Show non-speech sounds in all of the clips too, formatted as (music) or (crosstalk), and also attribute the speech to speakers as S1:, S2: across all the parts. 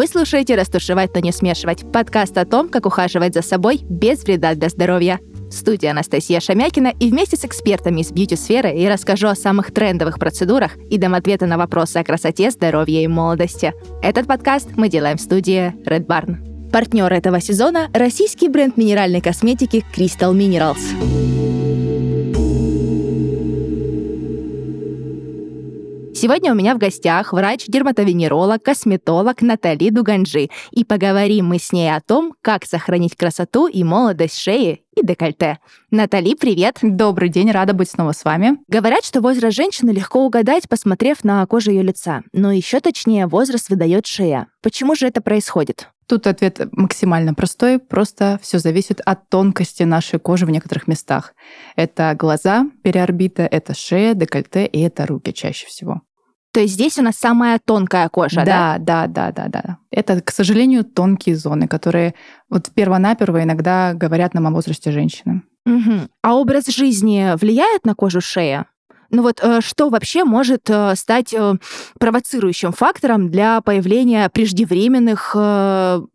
S1: Вы слушаете «Растушевать, но не смешивать» — подкаст о том, как ухаживать за собой без вреда для здоровья. Студия Анастасия Шамякина и вместе с экспертами из бьюти-сферы я расскажу о самых трендовых процедурах и дам ответы на вопросы о красоте, здоровье и молодости. Этот подкаст мы делаем в студии Red Barn. Партнер этого сезона — российский бренд минеральной косметики Crystal Minerals. Сегодня у меня в гостях врач-дерматовенеролог, косметолог Натали Дуганджи. И поговорим мы с ней о том, как сохранить красоту и молодость шеи и декольте. Натали, привет!
S2: Добрый день, рада быть снова с вами.
S1: Говорят, что возраст женщины легко угадать, посмотрев на кожу ее лица. Но еще точнее, возраст выдает шея. Почему же это происходит?
S2: Тут ответ максимально простой, просто все зависит от тонкости нашей кожи в некоторых местах. Это глаза, периорбита, это шея, декольте и это руки чаще всего.
S1: То есть здесь у нас самая тонкая кожа,
S2: да? Да, да, да, да, да. Это, к сожалению, тонкие зоны, которые вот первонаперво иногда говорят нам о возрасте женщины.
S1: Угу. А образ жизни влияет на кожу шеи? Ну вот э, что вообще может э, стать э, провоцирующим фактором для появления преждевременных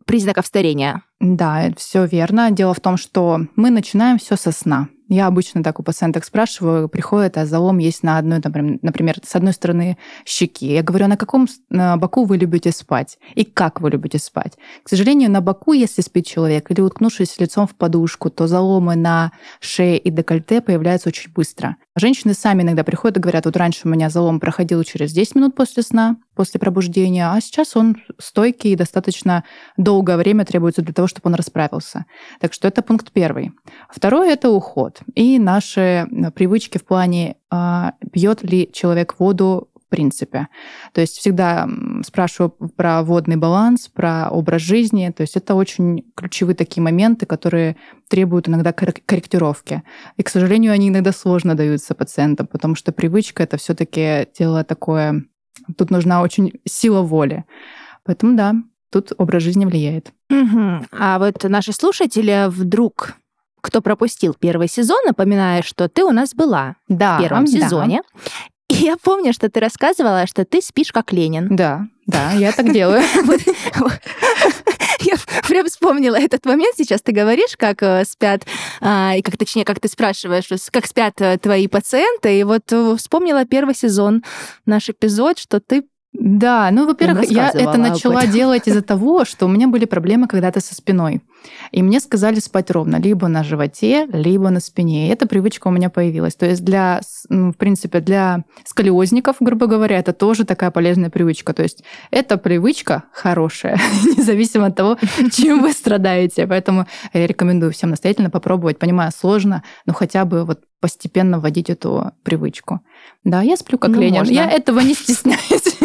S1: признаков старения?
S2: Да, все верно. Дело в том, что мы начинаем все со сна. Я обычно так у пациенток спрашиваю, приходит, а залом есть на одной, например, с одной стороны щеки. Я говорю, а на каком боку вы любите спать? И как вы любите спать? К сожалению, на боку, если спит человек, или уткнувшись лицом в подушку, то заломы на шее и декольте появляются очень быстро. Женщины сами иногда приходят и говорят, вот раньше у меня залом проходил через 10 минут после сна, после пробуждения, а сейчас он стойкий и достаточно долгое время требуется для того, чтобы он расправился. Так что это пункт первый. Второй — это уход и наши привычки в плане, а, пьет ли человек воду в принципе. То есть всегда спрашиваю про водный баланс, про образ жизни. То есть это очень ключевые такие моменты, которые требуют иногда корректировки. И, к сожалению, они иногда сложно даются пациентам, потому что привычка это все-таки дело такое. Тут нужна очень сила воли. Поэтому да, тут образ жизни влияет.
S1: Угу. А вот наши слушатели вдруг кто пропустил первый сезон, напоминаю, что ты у нас была да, в первом сезоне. (laughs) И я помню, что ты рассказывала, что ты спишь как Ленин.
S2: Да, да, я так делаю. (laughs) (laughs)
S1: Прям вспомнила этот момент. Сейчас ты говоришь, как э, спят, а, и как точнее, как ты спрашиваешь, как спят э, твои пациенты. И вот э, вспомнила первый сезон, наш эпизод, что ты
S2: да, ну, во-первых, я это начала делать из-за того, что у меня были проблемы когда-то со спиной. И мне сказали спать ровно, либо на животе, либо на спине. И эта привычка у меня появилась. То есть для, ну, в принципе, для сколиозников, грубо говоря, это тоже такая полезная привычка. То есть эта привычка хорошая, (laughs) независимо от того, чем вы страдаете. Поэтому я рекомендую всем настоятельно попробовать. Понимаю, сложно, но хотя бы вот постепенно вводить эту привычку. Да, я сплю как ну, Ленин. Можно. Я этого не стесняюсь.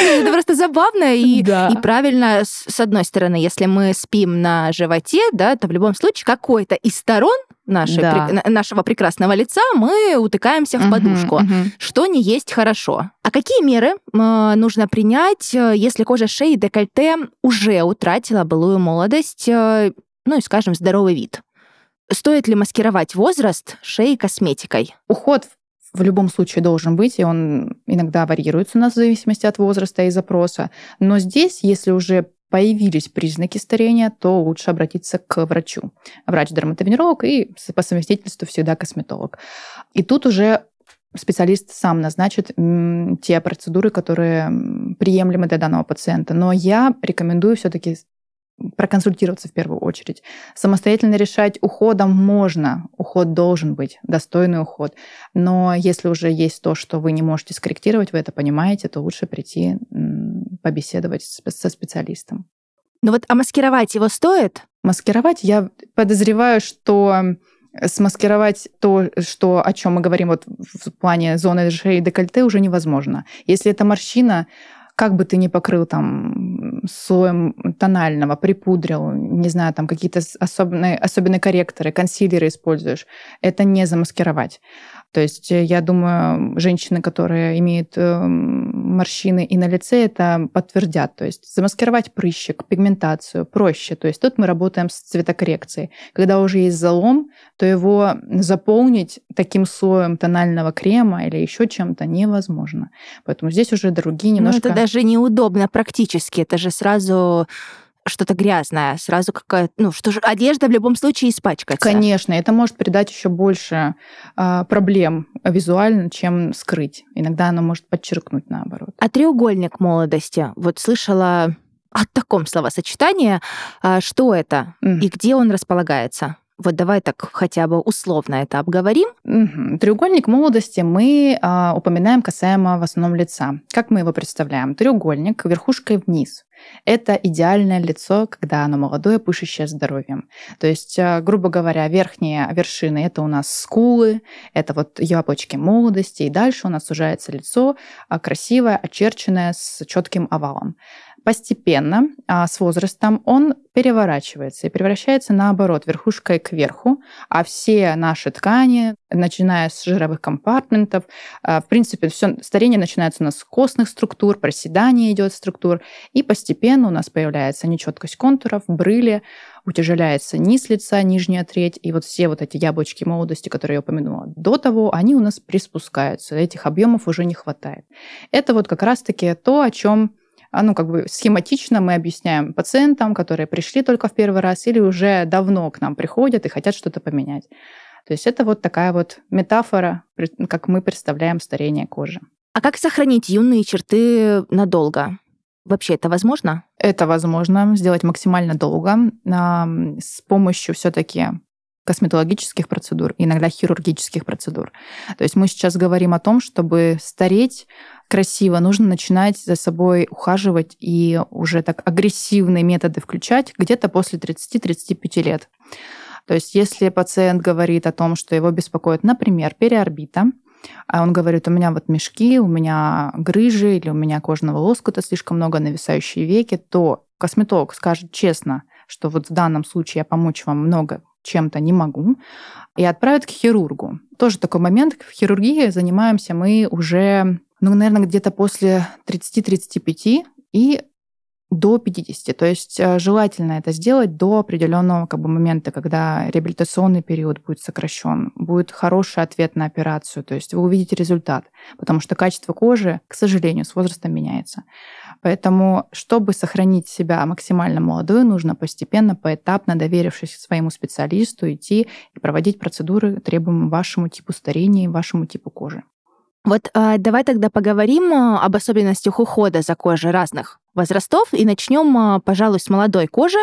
S1: Это просто забавно и, да. и правильно, с одной стороны, если мы спим на животе, да, то в любом случае какой-то из сторон нашей, да. при, нашего прекрасного лица мы утыкаемся в подушку, угу, что не есть хорошо. А какие меры э, нужно принять, э, если кожа шеи и декольте уже утратила былую молодость, э, ну и, скажем, здоровый вид? Стоит ли маскировать возраст шеи косметикой?
S2: Уход в любом случае должен быть, и он иногда варьируется у нас в зависимости от возраста и запроса. Но здесь, если уже появились признаки старения, то лучше обратиться к врачу. Врач-дерматовенеролог и по совместительству всегда косметолог. И тут уже специалист сам назначит те процедуры, которые приемлемы для данного пациента. Но я рекомендую все-таки проконсультироваться в первую очередь. Самостоятельно решать уходом можно, уход должен быть, достойный уход. Но если уже есть то, что вы не можете скорректировать, вы это понимаете, то лучше прийти побеседовать со специалистом.
S1: Ну вот, а маскировать его стоит?
S2: Маскировать, я подозреваю, что смаскировать то, что, о чем мы говорим вот в плане зоны шеи декольте, уже невозможно. Если это морщина, как бы ты ни покрыл там слоем тонального, припудрил, не знаю, там какие-то особенные, особенные корректоры, консилеры используешь, это не замаскировать. То есть э, я думаю, женщины, которые имеют эм, морщины и на лице это подтвердят. То есть замаскировать прыщик, пигментацию проще. То есть тут мы работаем с цветокоррекцией. Когда уже есть залом, то его заполнить таким слоем тонального крема или еще чем-то невозможно. Поэтому здесь уже другие немножко...
S1: Ну, это даже неудобно практически. Это же сразу что-то грязное, сразу какая-то, ну, что же, одежда в любом случае испачкается.
S2: Конечно, это может придать еще больше э, проблем визуально, чем скрыть. Иногда оно может подчеркнуть наоборот.
S1: А треугольник молодости, вот слышала о таком словосочетании, а, что это mm. и где он располагается? Вот давай так хотя бы условно это обговорим.
S2: Угу. Треугольник молодости мы а, упоминаем касаемо в основном лица. Как мы его представляем? Треугольник верхушкой вниз. Это идеальное лицо, когда оно молодое, пышущее здоровьем. То есть, а, грубо говоря, верхние вершины это у нас скулы, это вот яблочки молодости, и дальше у нас сужается лицо а, красивое, очерченное с четким овалом постепенно, а, с возрастом, он переворачивается и превращается наоборот, верхушкой кверху, а все наши ткани, начиная с жировых компартментов, а, в принципе, все старение начинается у нас с костных структур, проседание идет структур, и постепенно у нас появляется нечеткость контуров, брыли, утяжеляется низ лица, нижняя треть, и вот все вот эти яблочки молодости, которые я упомянула до того, они у нас приспускаются, этих объемов уже не хватает. Это вот как раз-таки то, о чем ну, как бы схематично мы объясняем пациентам, которые пришли только в первый раз или уже давно к нам приходят и хотят что-то поменять. То есть это вот такая вот метафора, как мы представляем старение кожи.
S1: А как сохранить юные черты надолго? Вообще это возможно?
S2: Это возможно сделать максимально долго с помощью все-таки косметологических процедур, иногда хирургических процедур. То есть мы сейчас говорим о том, чтобы стареть красиво, нужно начинать за собой ухаживать и уже так агрессивные методы включать где-то после 30-35 лет. То есть если пациент говорит о том, что его беспокоит, например, периорбита, а он говорит, у меня вот мешки, у меня грыжи или у меня кожного лоскута слишком много, нависающие веки, то косметолог скажет честно, что вот в данном случае я помочь вам много чем-то не могу, и отправит к хирургу. Тоже такой момент. В хирургии занимаемся мы уже ну, наверное, где-то после 30-35 и до 50. То есть э, желательно это сделать до определенного как бы, момента, когда реабилитационный период будет сокращен, будет хороший ответ на операцию, то есть вы увидите результат, потому что качество кожи, к сожалению, с возрастом меняется. Поэтому, чтобы сохранить себя максимально молодой, нужно постепенно, поэтапно, доверившись своему специалисту, идти и проводить процедуры, требуемые вашему типу старения и вашему типу кожи.
S1: Вот э, давай тогда поговорим а, об особенностях ухода за кожей разных возрастов и начнем, э, пожалуй, с молодой кожи.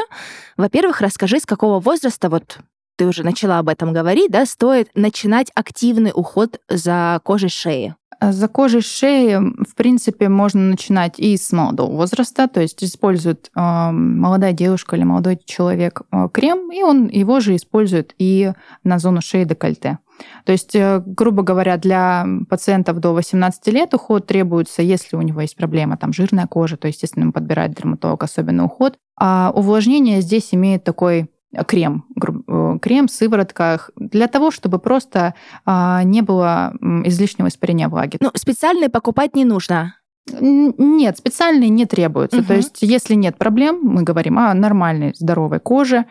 S1: Во-первых, расскажи, с какого возраста, вот ты уже начала об этом говорить, да, стоит начинать активный уход за кожей шеи.
S2: За кожей шеи, в принципе, можно начинать и с молодого возраста, то есть использует э, молодая девушка или молодой человек э, крем, и он его же использует и на зону шеи декольте. То есть, э, грубо говоря, для пациентов до 18 лет уход требуется, если у него есть проблема, там жирная кожа, то, естественно, подбирает дерматолог особенный уход. А увлажнение здесь имеет такой крем, э, крем, сыворотка, для того, чтобы просто а, не было излишнего испарения влаги.
S1: Ну, специальные покупать не нужно.
S2: Нет, специальные не требуются. Угу. То есть, если нет проблем, мы говорим о нормальной, здоровой коже,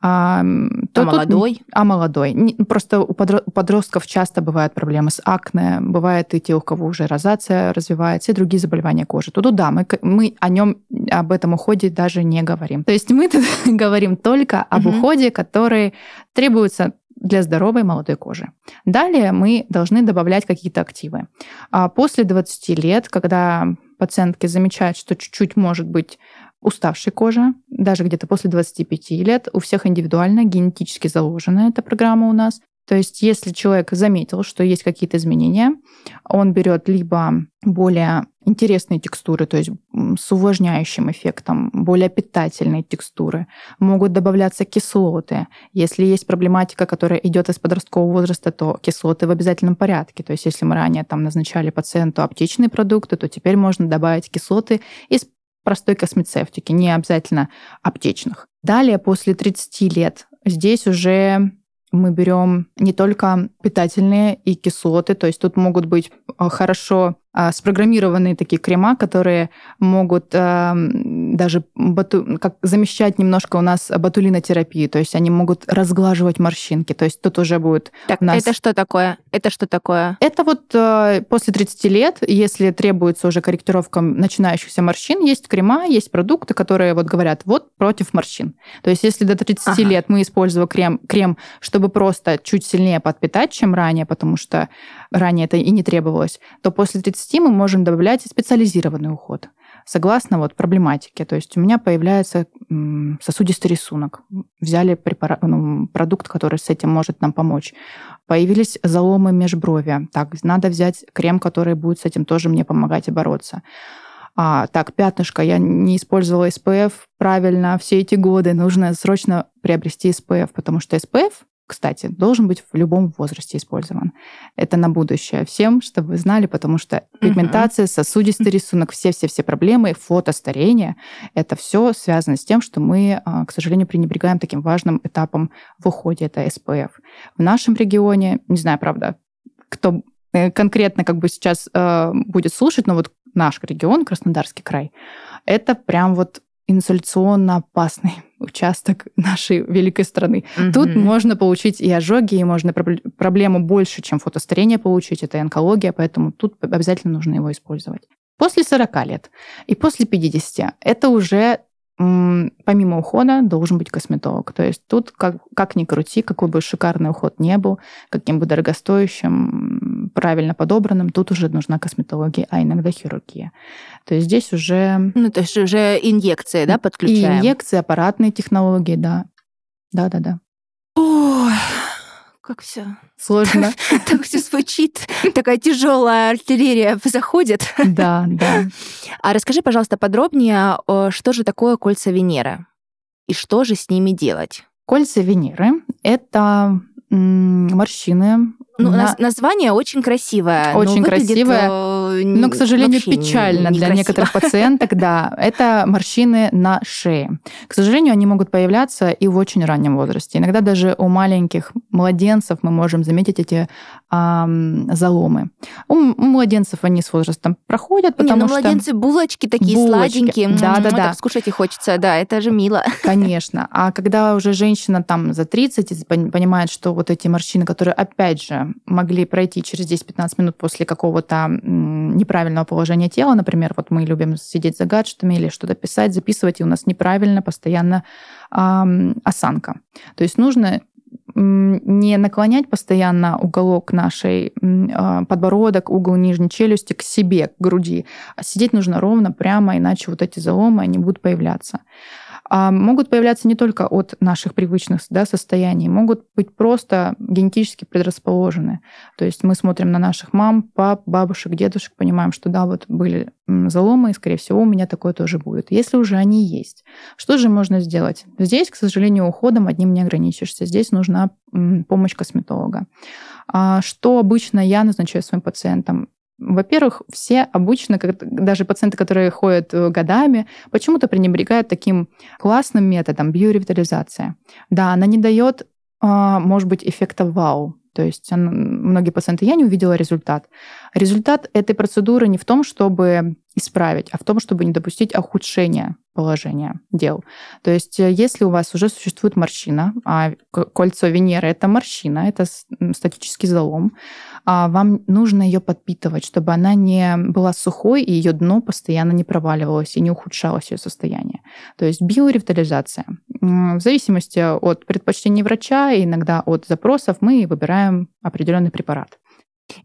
S1: а, то а молодой? Тут,
S2: а молодой. Просто у подростков часто бывают проблемы с акне, бывает и те, у кого уже розация развивается, и другие заболевания кожи. Тут да, мы, мы о нем, об этом уходе даже не говорим. То есть мы тут (laughs) говорим только об угу. уходе, который требуется для здоровой молодой кожи. Далее мы должны добавлять какие-то активы. А после 20 лет, когда пациентки замечают, что чуть-чуть может быть уставшей кожи, даже где-то после 25 лет. У всех индивидуально, генетически заложена эта программа у нас. То есть, если человек заметил, что есть какие-то изменения, он берет либо более интересные текстуры, то есть с увлажняющим эффектом, более питательные текстуры. Могут добавляться кислоты. Если есть проблематика, которая идет из подросткового возраста, то кислоты в обязательном порядке. То есть если мы ранее там назначали пациенту аптечные продукты, то теперь можно добавить кислоты из простой космецевтики, не обязательно аптечных. Далее, после 30 лет, здесь уже мы берем не только питательные и кислоты, то есть тут могут быть э, хорошо спрограммированные такие крема, которые могут а, даже бату, как замещать немножко у нас ботулинотерапию, то есть они могут разглаживать морщинки, то есть тут уже будет
S1: так, нас... это что такое? Это что такое?
S2: Это вот а, после 30 лет, если требуется уже корректировка начинающихся морщин, есть крема, есть продукты, которые вот говорят, вот против морщин. То есть если до 30 ага. лет мы использовали крем, крем, чтобы просто чуть сильнее подпитать, чем ранее, потому что ранее это и не требовалось, то после 30 мы можем добавлять специализированный уход согласно вот проблематике. То есть у меня появляется сосудистый рисунок. Взяли препарат, ну, продукт, который с этим может нам помочь. Появились заломы межброви. Так, надо взять крем, который будет с этим тоже мне помогать и бороться. А, так, пятнышко, я не использовала SPF правильно все эти годы, нужно срочно приобрести SPF, потому что SPF кстати, должен быть в любом возрасте использован. Это на будущее всем, чтобы вы знали, потому что пигментация, сосудистый рисунок, все-все-все проблемы, фотостарение, это все связано с тем, что мы, а, к сожалению, пренебрегаем таким важным этапом в уходе, это SPF. В нашем регионе, не знаю, правда, кто э, конкретно как бы сейчас э, будет слушать, но вот наш регион, Краснодарский край, это прям вот инсоляционно опасный участок (laughs) нашей великой страны. Угу. Тут можно получить и ожоги, и можно проблему больше, чем фотостарение получить, это онкология, поэтому тут обязательно нужно его использовать. После 40 лет и после 50 это уже помимо ухода должен быть косметолог. То есть тут как, как ни крути, какой бы шикарный уход не был, каким бы дорогостоящим, правильно подобранным, тут уже нужна косметология, а иногда хирургия. То есть здесь уже...
S1: Ну, то есть уже инъекции, да, подключаем?
S2: И инъекции, аппаратные технологии, да. Да-да-да.
S1: Ой, как все
S2: сложно.
S1: Так (laughs) все звучит, такая тяжелая артиллерия заходит.
S2: Да, да.
S1: А расскажи, пожалуйста, подробнее, что же такое кольца Венеры и что же с ними делать?
S2: Кольца Венеры — это морщины
S1: ну, на... название очень красивое.
S2: Очень но красивое, э, но, к сожалению, печально для некоторых пациенток. Да, это морщины на шее. К сожалению, они могут появляться и в очень раннем возрасте. Иногда даже у маленьких младенцев мы можем заметить эти эм, заломы. У, у младенцев они с возрастом проходят, потому Не, ну,
S1: что... младенцы булочки такие булочки. сладенькие. Да, да, да. Скушать их хочется, да, это же мило. (laughs)
S2: Конечно. А когда уже женщина там за 30 понимает, что вот эти морщины, которые, опять же, могли пройти через 10-15 минут после какого-то неправильного положения тела. Например, вот мы любим сидеть за гаджетами или что-то писать, записывать, и у нас неправильно постоянно эм, осанка. То есть нужно не наклонять постоянно уголок нашей а, подбородок, угол нижней челюсти к себе, к груди. А сидеть нужно ровно, прямо, иначе вот эти заломы, они будут появляться могут появляться не только от наших привычных да, состояний, могут быть просто генетически предрасположены. То есть мы смотрим на наших мам, пап, бабушек, дедушек, понимаем, что да, вот были заломы, и, скорее всего, у меня такое тоже будет. Если уже они есть, что же можно сделать? Здесь, к сожалению, уходом одним не ограничишься. Здесь нужна помощь косметолога. А что обычно я назначаю своим пациентам? Во-первых, все обычно, даже пациенты, которые ходят э, годами, почему-то пренебрегают таким классным методом биоревитализация. Да, она не дает, а, может быть, эффекта вау. То есть многие пациенты, я не увидела результат. Результат этой процедуры не в том, чтобы исправить, а в том, чтобы не допустить ухудшения положения дел. То есть э, если у вас уже существует морщина, а кольцо Венеры — это морщина, это статический залом, а вам нужно ее подпитывать, чтобы она не была сухой, и ее дно постоянно не проваливалось и не ухудшалось ее состояние. То есть биоревитализация. В зависимости от предпочтений врача и иногда от запросов мы выбираем определенный препарат.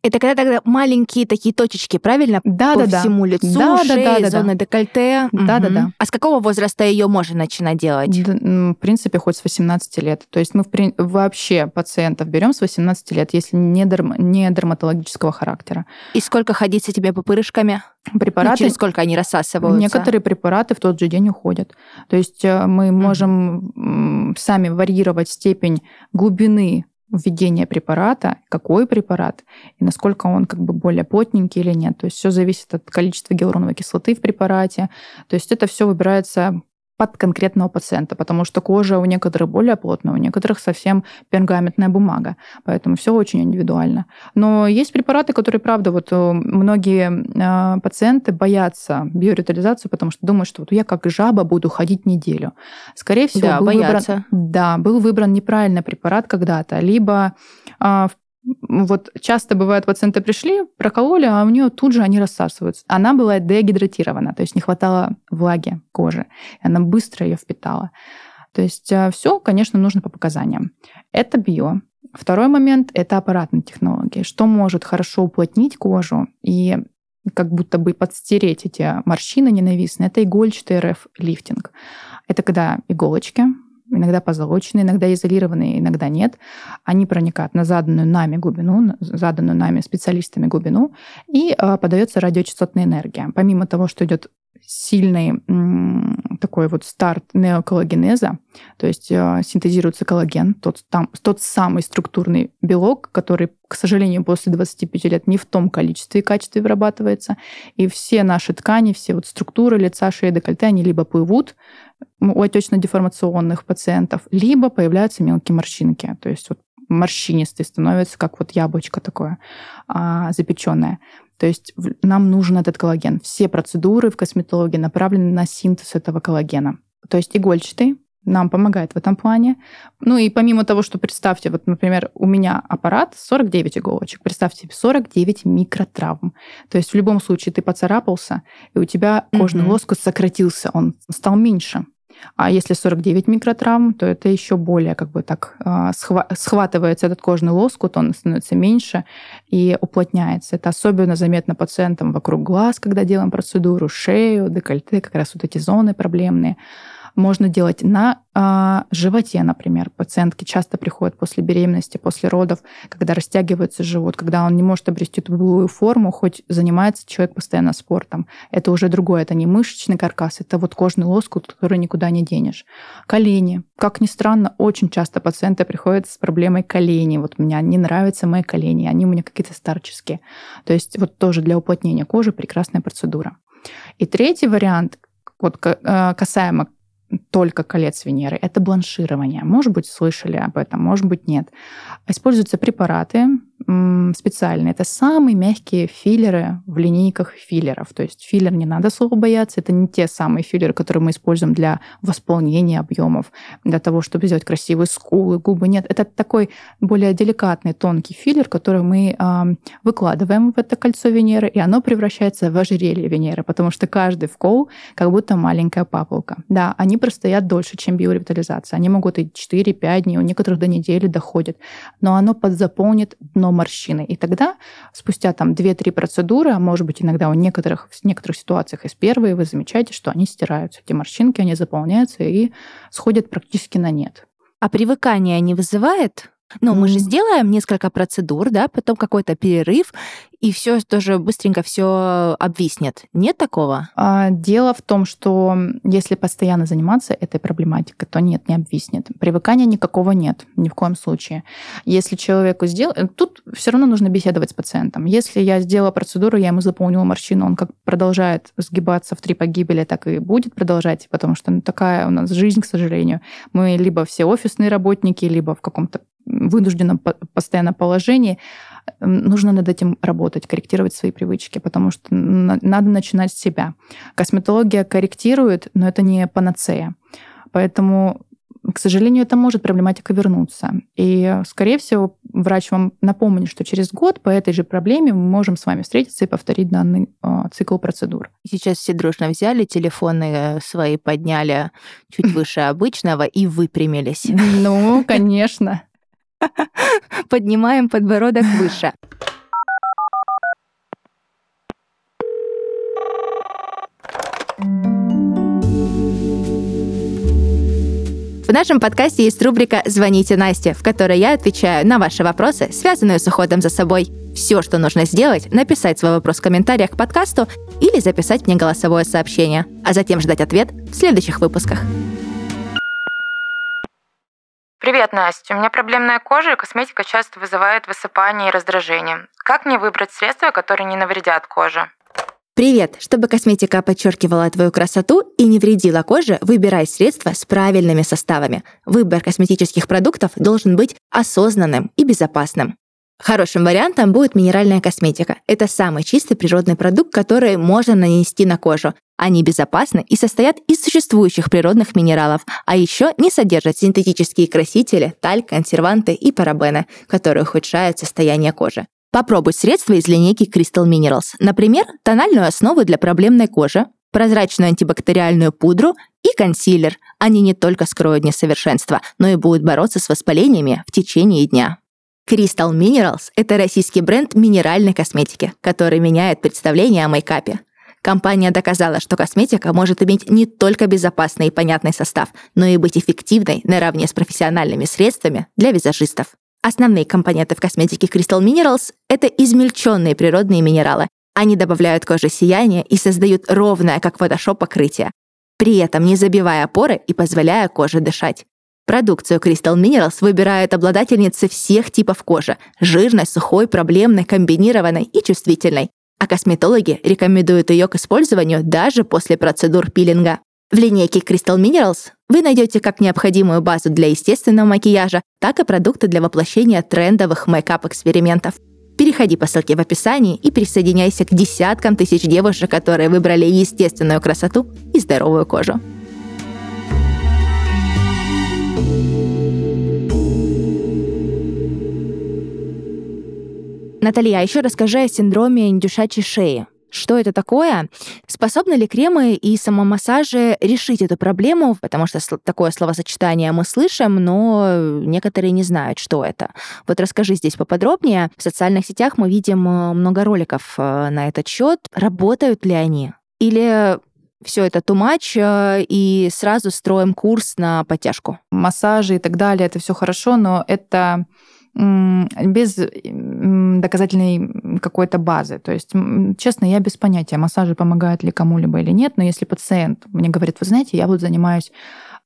S1: Это когда тогда маленькие такие точечки, правильно?
S2: Да,
S1: По
S2: да,
S1: всему
S2: да.
S1: лицу,
S2: да,
S1: шее,
S2: да, да,
S1: зоны
S2: да.
S1: декольте.
S2: Да, угу. да, да.
S1: А с какого возраста ее можно начинать делать?
S2: Да, в принципе, хоть с 18 лет. То есть мы в, вообще пациентов берем с 18 лет, если не, дерм, не дерматологического характера.
S1: И сколько ходить с этими пупырышками?
S2: Препараты. Ну,
S1: через сколько они рассасываются?
S2: Некоторые препараты в тот же день уходят. То есть э, мы можем mm сами варьировать степень глубины введения препарата, какой препарат, и насколько он как бы более плотненький или нет. То есть все зависит от количества гиалуроновой кислоты в препарате. То есть это все выбирается под конкретного пациента, потому что кожа у некоторых более плотная, у некоторых совсем пергаментная бумага, поэтому все очень индивидуально. Но есть препараты, которые, правда, вот э, многие э, пациенты боятся биоревитализацию, потому что думают, что вот я как жаба буду ходить неделю. Скорее всего,
S1: да,
S2: был
S1: боятся.
S2: выбран, да, был выбран неправильный препарат когда-то, либо э, вот часто бывает, пациенты пришли, прокололи, а у нее тут же они рассасываются. Она была дегидратирована, то есть не хватало влаги кожи. И она быстро ее впитала. То есть э, все, конечно, нужно по показаниям. Это био. Второй момент – это аппаратные технологии. Что может хорошо уплотнить кожу и как будто бы подстереть эти морщины ненавистные, это игольчатый РФ-лифтинг. Это когда иголочки иногда позолоченные, иногда изолированные, иногда нет. Они проникают на заданную нами глубину, заданную нами специалистами глубину, и э, подается радиочастотная энергия. Помимо того, что идет сильный такой вот старт неоколлагенеза, то есть э, синтезируется коллаген, тот, там, тот самый структурный белок, который, к сожалению, после 25 лет не в том количестве и качестве вырабатывается. И все наши ткани, все вот структуры лица, шеи, декольте, они либо плывут у отечно-деформационных пациентов, либо появляются мелкие морщинки. То есть вот морщинистый становится, как вот яблочко такое а, запеченное. То есть нам нужен этот коллаген. Все процедуры в косметологии направлены на синтез этого коллагена. То есть игольчатый нам помогает в этом плане. Ну и помимо того, что представьте, вот, например, у меня аппарат 49 иголочек, представьте себе 49 микротравм. То есть в любом случае ты поцарапался, и у тебя кожный mm-hmm. лоскут сократился, он стал меньше. А если 49 микротравм, то это еще более как бы так а, схватывается этот кожный лоскут, он становится меньше и уплотняется. Это особенно заметно пациентам вокруг глаз, когда делаем процедуру, шею, декольте, как раз вот эти зоны проблемные можно делать на э, животе, например. Пациентки часто приходят после беременности, после родов, когда растягивается живот, когда он не может обрести ту былую форму, хоть занимается человек постоянно спортом. Это уже другое, это не мышечный каркас, это вот кожный лоскут, который никуда не денешь. Колени. Как ни странно, очень часто пациенты приходят с проблемой колени. Вот мне не нравятся мои колени, они у меня какие-то старческие. То есть вот тоже для уплотнения кожи прекрасная процедура. И третий вариант, вот э, касаемо только колец Венеры. Это бланширование. Может быть, слышали об этом, может быть, нет. Используются препараты специальные. Это самые мягкие филлеры в линейках филлеров. То есть филлер не надо слова бояться. Это не те самые филлеры, которые мы используем для восполнения объемов, для того, чтобы сделать красивые скулы, губы. Нет, это такой более деликатный, тонкий филлер, который мы э, выкладываем в это кольцо Венеры, и оно превращается в ожерелье Венеры, потому что каждый вкол как будто маленькая папулка. Да, они простоят дольше, чем биоревитализация. Они могут и 4-5 дней, у некоторых до недели доходят. Но оно подзаполнит дно морщины. И тогда, спустя там 2-3 процедуры, а может быть иногда у некоторых, в некоторых ситуациях из первой, вы замечаете, что они стираются. Эти морщинки, они заполняются и сходят практически на нет.
S1: А привыкание не вызывает? Mm. мы же сделаем несколько процедур, да, потом какой-то перерыв, и все тоже быстренько все обвиснет. Нет такого?
S2: А, дело в том, что если постоянно заниматься этой проблематикой, то нет, не обвиснет. Привыкания никакого нет, ни в коем случае. Если человеку сделал... Тут все равно нужно беседовать с пациентом. Если я сделала процедуру, я ему заполнила морщину, он как продолжает сгибаться в три погибели, так и будет продолжать, потому что ну, такая у нас жизнь, к сожалению. Мы либо все офисные работники, либо в каком-то вынужденном постоянно положении, нужно над этим работать, корректировать свои привычки, потому что надо начинать с себя. Косметология корректирует, но это не панацея. Поэтому к сожалению, это может проблематика вернуться. И, скорее всего, врач вам напомнит, что через год по этой же проблеме мы можем с вами встретиться и повторить данный э, цикл процедур.
S1: Сейчас все дружно взяли, телефоны э, свои подняли чуть (laughs) выше обычного и выпрямились.
S2: Ну, конечно. (laughs)
S1: Поднимаем подбородок выше. В нашем подкасте есть рубрика «Звоните Насте», в которой я отвечаю на ваши вопросы, связанные с уходом за собой. Все, что нужно сделать, написать свой вопрос в комментариях к подкасту или записать мне голосовое сообщение, а затем ждать ответ в следующих выпусках.
S3: Привет, Настя. У меня проблемная кожа, и косметика часто вызывает высыпание и раздражение. Как мне выбрать средства, которые не навредят коже?
S1: Привет! Чтобы косметика подчеркивала твою красоту и не вредила коже, выбирай средства с правильными составами. Выбор косметических продуктов должен быть осознанным и безопасным. Хорошим вариантом будет минеральная косметика. Это самый чистый природный продукт, который можно нанести на кожу. Они безопасны и состоят из существующих природных минералов, а еще не содержат синтетические красители, таль, консерванты и парабены, которые ухудшают состояние кожи. Попробуй средства из линейки Crystal Minerals. Например, тональную основу для проблемной кожи, прозрачную антибактериальную пудру и консилер. Они не только скроют несовершенство, но и будут бороться с воспалениями в течение дня. Crystal Minerals – это российский бренд минеральной косметики, который меняет представление о мейкапе. Компания доказала, что косметика может иметь не только безопасный и понятный состав, но и быть эффективной наравне с профессиональными средствами для визажистов. Основные компоненты в косметике Crystal Minerals — это измельченные природные минералы. Они добавляют коже сияние и создают ровное, как Photoshop, покрытие, при этом не забивая поры и позволяя коже дышать. Продукцию Crystal Minerals выбирают обладательницы всех типов кожи – жирной, сухой, проблемной, комбинированной и чувствительной. А косметологи рекомендуют ее к использованию даже после процедур пилинга. В линейке Crystal Minerals вы найдете как необходимую базу для естественного макияжа, так и продукты для воплощения трендовых мейкап-экспериментов. Переходи по ссылке в описании и присоединяйся к десяткам тысяч девушек, которые выбрали естественную красоту и здоровую кожу. Наталья, а еще расскажи о синдроме индюшачьей шеи. Что это такое? Способны ли кремы и самомассажи решить эту проблему? Потому что такое словосочетание мы слышим, но некоторые не знают, что это. Вот расскажи здесь поподробнее. В социальных сетях мы видим э, много роликов э, на этот счет. Работают ли они? Или все это тумач, э, и сразу строим курс на подтяжку.
S2: Массажи и так далее, это все хорошо, но это без доказательной какой-то базы. То есть, честно, я без понятия, массажи помогают ли кому-либо или нет, но если пациент мне говорит, вы знаете, я вот занимаюсь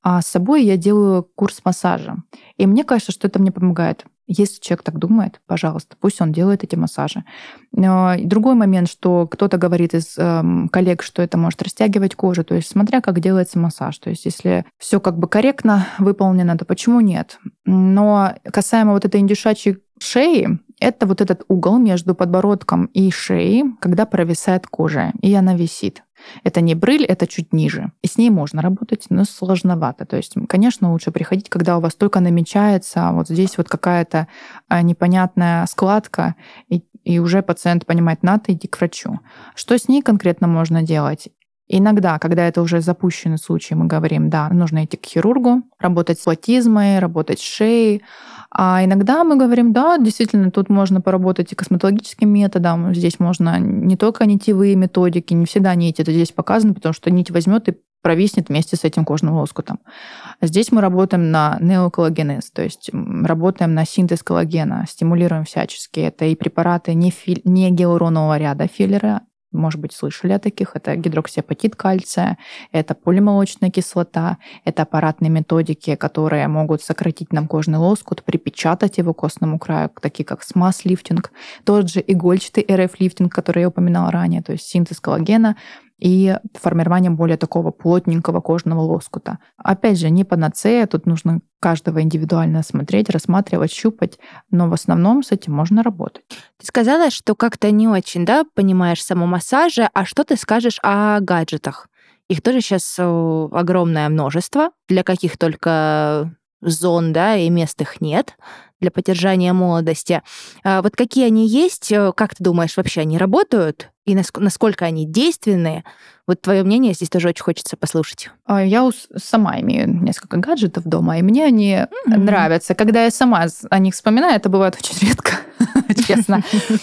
S2: а с собой, я делаю курс массажа, и мне кажется, что это мне помогает. Если человек так думает, пожалуйста, пусть он делает эти массажи. Другой момент, что кто-то говорит из э, коллег, что это может растягивать кожу, то есть смотря как делается массаж. То есть если все как бы корректно выполнено, то почему нет? Но касаемо вот этой индюшачьей шеи, это вот этот угол между подбородком и шеей, когда провисает кожа, и она висит. Это не брыль, это чуть ниже. И с ней можно работать, но сложновато. То есть, конечно, лучше приходить, когда у вас только намечается вот здесь вот какая-то а, непонятная складка, и, и уже пациент понимает, надо идти к врачу. Что с ней конкретно можно делать? Иногда, когда это уже запущенный случай, мы говорим, да, нужно идти к хирургу, работать с платизмой, работать с шеей, а иногда мы говорим, да, действительно, тут можно поработать и косметологическим методом. Здесь можно не только нитевые методики, не всегда нить это здесь показано, потому что нить возьмет и провиснет вместе с этим кожным лоскутом. Здесь мы работаем на неоколлагенез, то есть работаем на синтез коллагена, стимулируем всячески. Это и препараты не, фи... не гиалуронового ряда филлеры, может быть, слышали о таких. Это гидроксиапатит кальция, это полимолочная кислота, это аппаратные методики, которые могут сократить нам кожный лоскут, припечатать его к костному краю, такие как SMAS-лифтинг, тот же игольчатый RF-лифтинг, который я упоминала ранее, то есть синтез коллагена, и формированием более такого плотненького кожного лоскута. Опять же, не панацея, тут нужно каждого индивидуально смотреть, рассматривать, щупать, но в основном с этим можно работать.
S1: Ты сказала, что как-то не очень, да, понимаешь само массаже, а что ты скажешь о гаджетах? Их тоже сейчас э, огромное множество, для каких только зон, да, и мест их нет для поддержания молодости. А вот какие они есть, э, как ты думаешь, вообще они работают? И насколько они действенные? Вот твое мнение здесь тоже очень хочется послушать.
S2: А, я сама имею несколько гаджетов дома, и мне они mm-hmm. нравятся. Когда я сама о них вспоминаю, это бывает очень редко, (laughs) честно.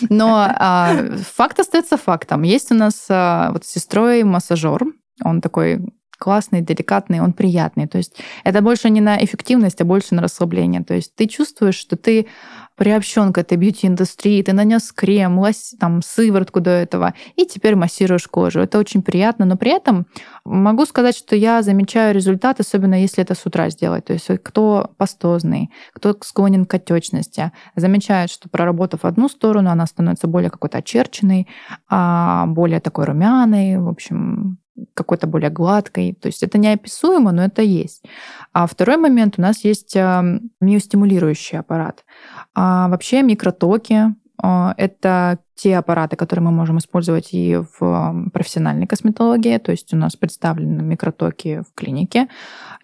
S2: Но а, факт остается фактом. Есть у нас а, вот с сестрой массажер, он такой классный, деликатный, он приятный. То есть это больше не на эффективность, а больше на расслабление. То есть ты чувствуешь, что ты приобщен к этой бьюти-индустрии, ты нанес крем, лось, там, сыворотку до этого, и теперь массируешь кожу. Это очень приятно, но при этом могу сказать, что я замечаю результат, особенно если это с утра сделать. То есть кто пастозный, кто склонен к отечности, замечает, что проработав одну сторону, она становится более какой-то очерченной, а более такой румяной, в общем, какой-то более гладкой. То есть это неописуемо, но это есть. А второй момент, у нас есть миостимулирующий аппарат. А вообще микротоки это те аппараты, которые мы можем использовать и в профессиональной косметологии, то есть у нас представлены микротоки в клинике.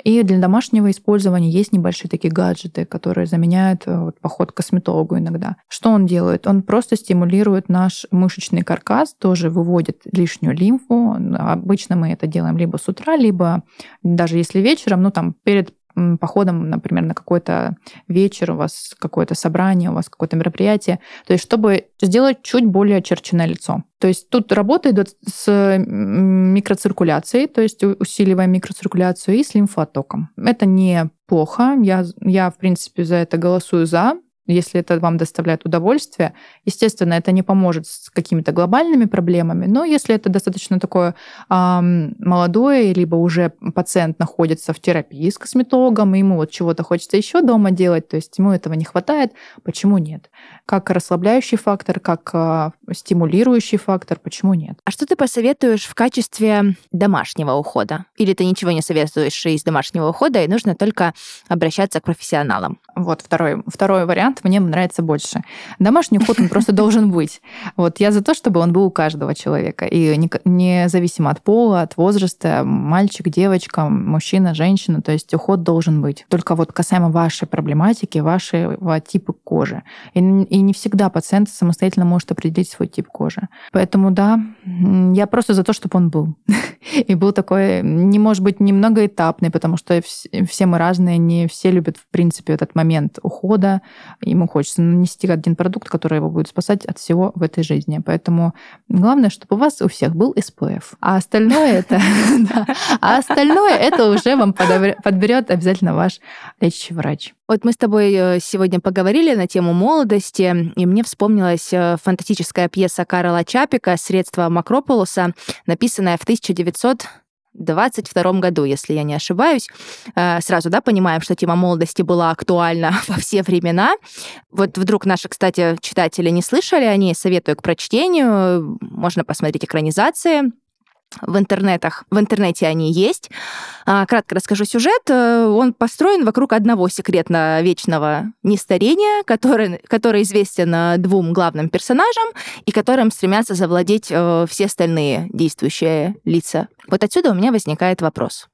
S2: И для домашнего использования есть небольшие такие гаджеты, которые заменяют э, вот, поход к косметологу иногда. Что он делает? Он просто стимулирует наш мышечный каркас, тоже выводит лишнюю лимфу. Обычно мы это делаем либо с утра, либо даже если вечером, ну там перед походом, например, на какой-то вечер, у вас какое-то собрание, у вас какое-то мероприятие. То есть, чтобы сделать чуть более очерченное лицо. То есть тут работа идет с микроциркуляцией, то есть усиливаем микроциркуляцию и с лимфотоком. Это не плохо. Я, я, в принципе, за это голосую за если это вам доставляет удовольствие. Естественно, это не поможет с какими-то глобальными проблемами, но если это достаточно такое эм, молодое, либо уже пациент находится в терапии с косметологом, и ему вот чего-то хочется еще дома делать, то есть ему этого не хватает, почему нет? Как расслабляющий фактор, как э, стимулирующий фактор, почему нет?
S1: А что ты посоветуешь в качестве домашнего ухода? Или ты ничего не советуешь из домашнего ухода, и нужно только обращаться к профессионалам?
S2: Вот второй, второй вариант мне нравится больше. Домашний уход, он просто должен быть. Вот я за то, чтобы он был у каждого человека. И независимо от пола, от возраста, мальчик, девочка, мужчина, женщина, то есть уход должен быть. Только вот касаемо вашей проблематики, вашего типа кожи. И, и не всегда пациент самостоятельно может определить свой тип кожи. Поэтому да, я просто за то, чтобы он был. (laughs) И был такой, не может быть немного этапный, потому что все мы разные, не все любят, в принципе, этот момент ухода. Ему хочется нанести один продукт, который его будет спасать от всего в этой жизни. Поэтому главное, чтобы у вас у всех был SPF. А остальное это... (laughs) А остальное это уже вам подберет обязательно ваш лечащий врач.
S1: Вот мы с тобой э, сегодня поговорили на тему молодости, и мне вспомнилась э, фантастическая пьеса Карла Чапика «Средства Макрополуса», написанная в 1900 22 году, если я не ошибаюсь. Э, сразу, да, понимаем, что тема молодости была актуальна (laughs) во все времена. Вот вдруг наши, кстати, читатели не слышали о ней, советую к прочтению. Можно посмотреть экранизации в интернетах. В интернете они есть. А, кратко расскажу сюжет. Э, он построен вокруг одного секретно вечного нестарения, который, который известен э, двум главным персонажам и которым стремятся завладеть э, все остальные действующие лица. Вот отсюда у меня возникает вопрос.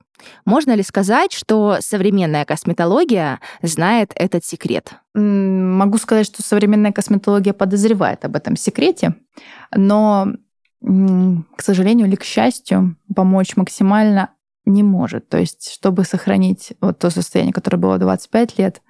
S1: Можно ли сказать, что современная косметология знает этот секрет?
S2: Могу сказать, что современная косметология подозревает об этом секрете, но к сожалению или к счастью, помочь максимально не может. То есть, чтобы сохранить вот то состояние, которое было 25 лет,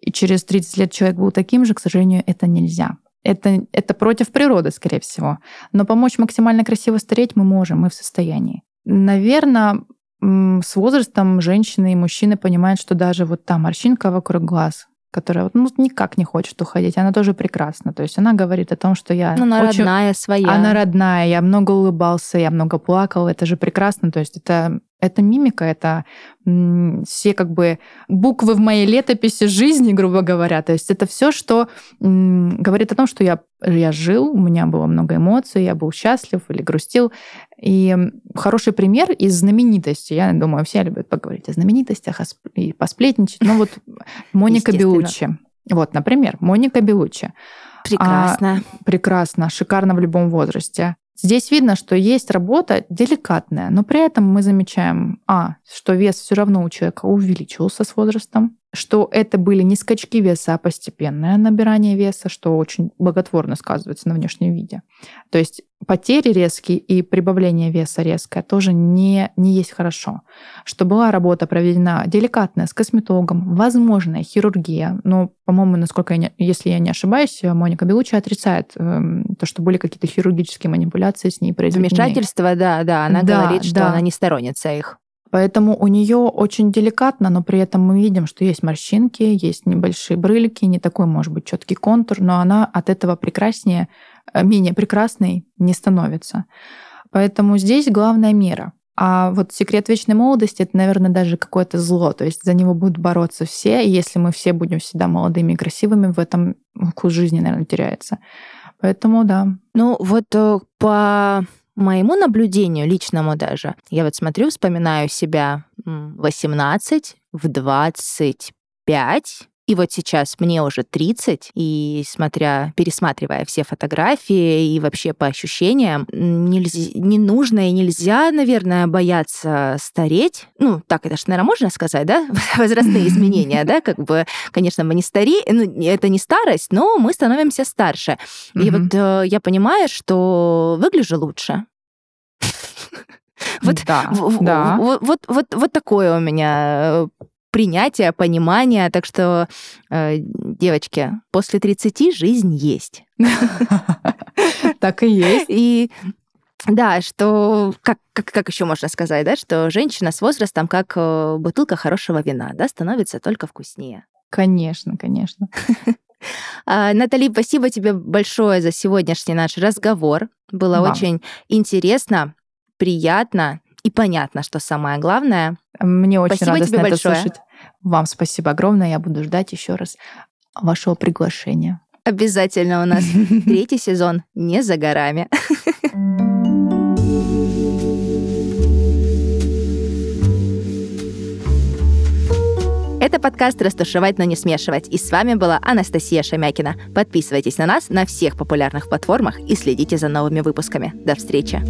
S2: и через 30 лет человек был таким же, к сожалению, это нельзя. Это, это против природы, скорее всего. Но помочь максимально красиво стареть мы можем, мы в состоянии. Наверное, с возрастом женщины и мужчины понимают, что даже вот та морщинка вокруг глаз, которая ну, никак не хочет уходить, она тоже прекрасна. То есть она говорит о том, что я...
S1: Ну, она очень... родная, своя.
S2: Она родная, я много улыбался, я много плакал, это же прекрасно. То есть это это мимика, это все как бы буквы в моей летописи жизни, грубо говоря. То есть это все, что говорит о том, что я, я жил, у меня было много эмоций, я был счастлив или грустил. И хороший пример из знаменитости. Я думаю, все любят поговорить о знаменитостях и посплетничать. Но вот (laughs) Моника Белуччи. Вот, например, Моника Белуччи.
S1: Прекрасно.
S2: А, прекрасно, шикарно в любом возрасте. Здесь видно, что есть работа деликатная, но при этом мы замечаем, а, что вес все равно у человека увеличился с возрастом, что это были не скачки веса, а постепенное набирание веса, что очень благотворно сказывается на внешнем виде. То есть потери резкие и прибавление веса резкое тоже не, не есть хорошо. Что была работа проведена деликатная с косметологом, возможная хирургия, но, по-моему, насколько я не, если я не ошибаюсь, Моника Белучи отрицает э, то, что были какие-то хирургические манипуляции с ней произведены.
S1: Вмешательство, да, да, она да, говорит, что да. она не сторонница их.
S2: Поэтому у нее очень деликатно, но при этом мы видим, что есть морщинки, есть небольшие брыльки, не такой, может быть, четкий контур, но она от этого прекраснее, э, менее прекрасной не становится. Поэтому здесь главная мера. А вот секрет вечной молодости это, наверное, даже какое-то зло. То есть за него будут бороться все. И если мы все будем всегда молодыми и красивыми, в этом вкус жизни, наверное, теряется. Поэтому да.
S1: Ну вот э, по моему наблюдению, личному даже, я вот смотрю, вспоминаю себя 18, в 25, и вот сейчас мне уже 30, и смотря, пересматривая все фотографии и вообще по ощущениям, нельзя, не нужно и нельзя, наверное, бояться стареть. Ну, так это же, наверное, можно сказать, да? (laughs) Возрастные изменения, да? Как бы, конечно, мы не стари, ну, это не старость, но мы становимся старше. И вот э, я понимаю, что выгляжу лучше. (laughs) Вот, да, да. Вот, вот, вот, вот такое у меня э, принятия, понимания. Так что, э, девочки, после 30 жизнь есть. (laughs)
S2: Так и есть.
S1: И да, что как, как, как еще можно сказать, да, что женщина с возрастом, как э, бутылка хорошего вина, да, становится только вкуснее.
S2: Конечно, конечно. (laughs)
S1: А, Натали, спасибо тебе большое за сегодняшний наш разговор. Было Вам. очень интересно, приятно и понятно, что самое главное.
S2: Мне очень спасибо радостно тебе это большое. слышать. Вам спасибо огромное. Я буду ждать еще раз вашего приглашения.
S1: Обязательно у нас (laughs) третий сезон не за горами. Это подкаст «Растушевать, но не смешивать». И с вами была Анастасия Шамякина. Подписывайтесь на нас на всех популярных платформах и следите за новыми выпусками. До встречи!